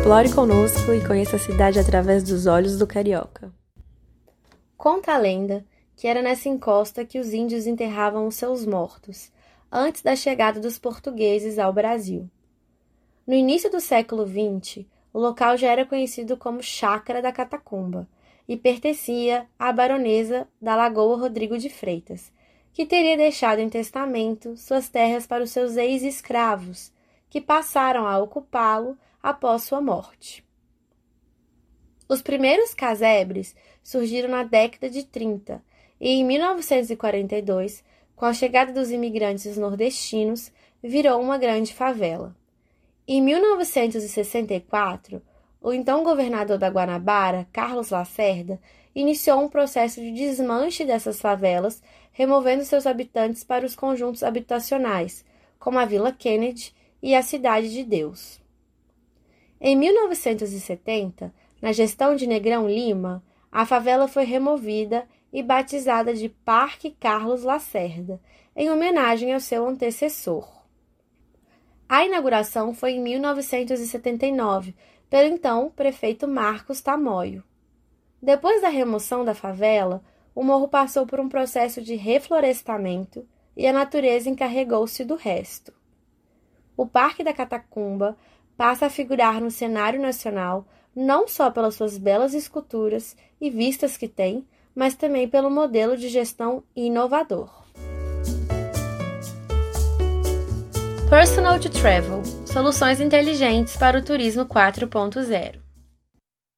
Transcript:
Explore conosco e conheça a cidade através dos olhos do carioca. Conta a lenda que era nessa encosta que os índios enterravam os seus mortos, antes da chegada dos portugueses ao Brasil. No início do século XX, o local já era conhecido como Chácara da Catacumba e pertencia à baronesa da Lagoa Rodrigo de Freitas, que teria deixado em testamento suas terras para os seus ex-escravos, que passaram a ocupá-lo após sua morte. Os primeiros casebres surgiram na década de 30 e, em 1942, com a chegada dos imigrantes nordestinos, virou uma grande favela. Em 1964, o então governador da Guanabara, Carlos Lacerda, iniciou um processo de desmanche dessas favelas, removendo seus habitantes para os conjuntos habitacionais, como a Vila Kennedy e a Cidade de Deus. Em 1970, na gestão de Negrão Lima, a favela foi removida e batizada de Parque Carlos Lacerda, em homenagem ao seu antecessor. A inauguração foi em 1979, pelo então prefeito Marcos Tamoio. Depois da remoção da favela, o morro passou por um processo de reflorestamento e a natureza encarregou-se do resto. O Parque da Catacumba passa a figurar no cenário nacional não só pelas suas belas esculturas e vistas que tem, mas também pelo modelo de gestão inovador. Personal to Travel Soluções inteligentes para o turismo 4.0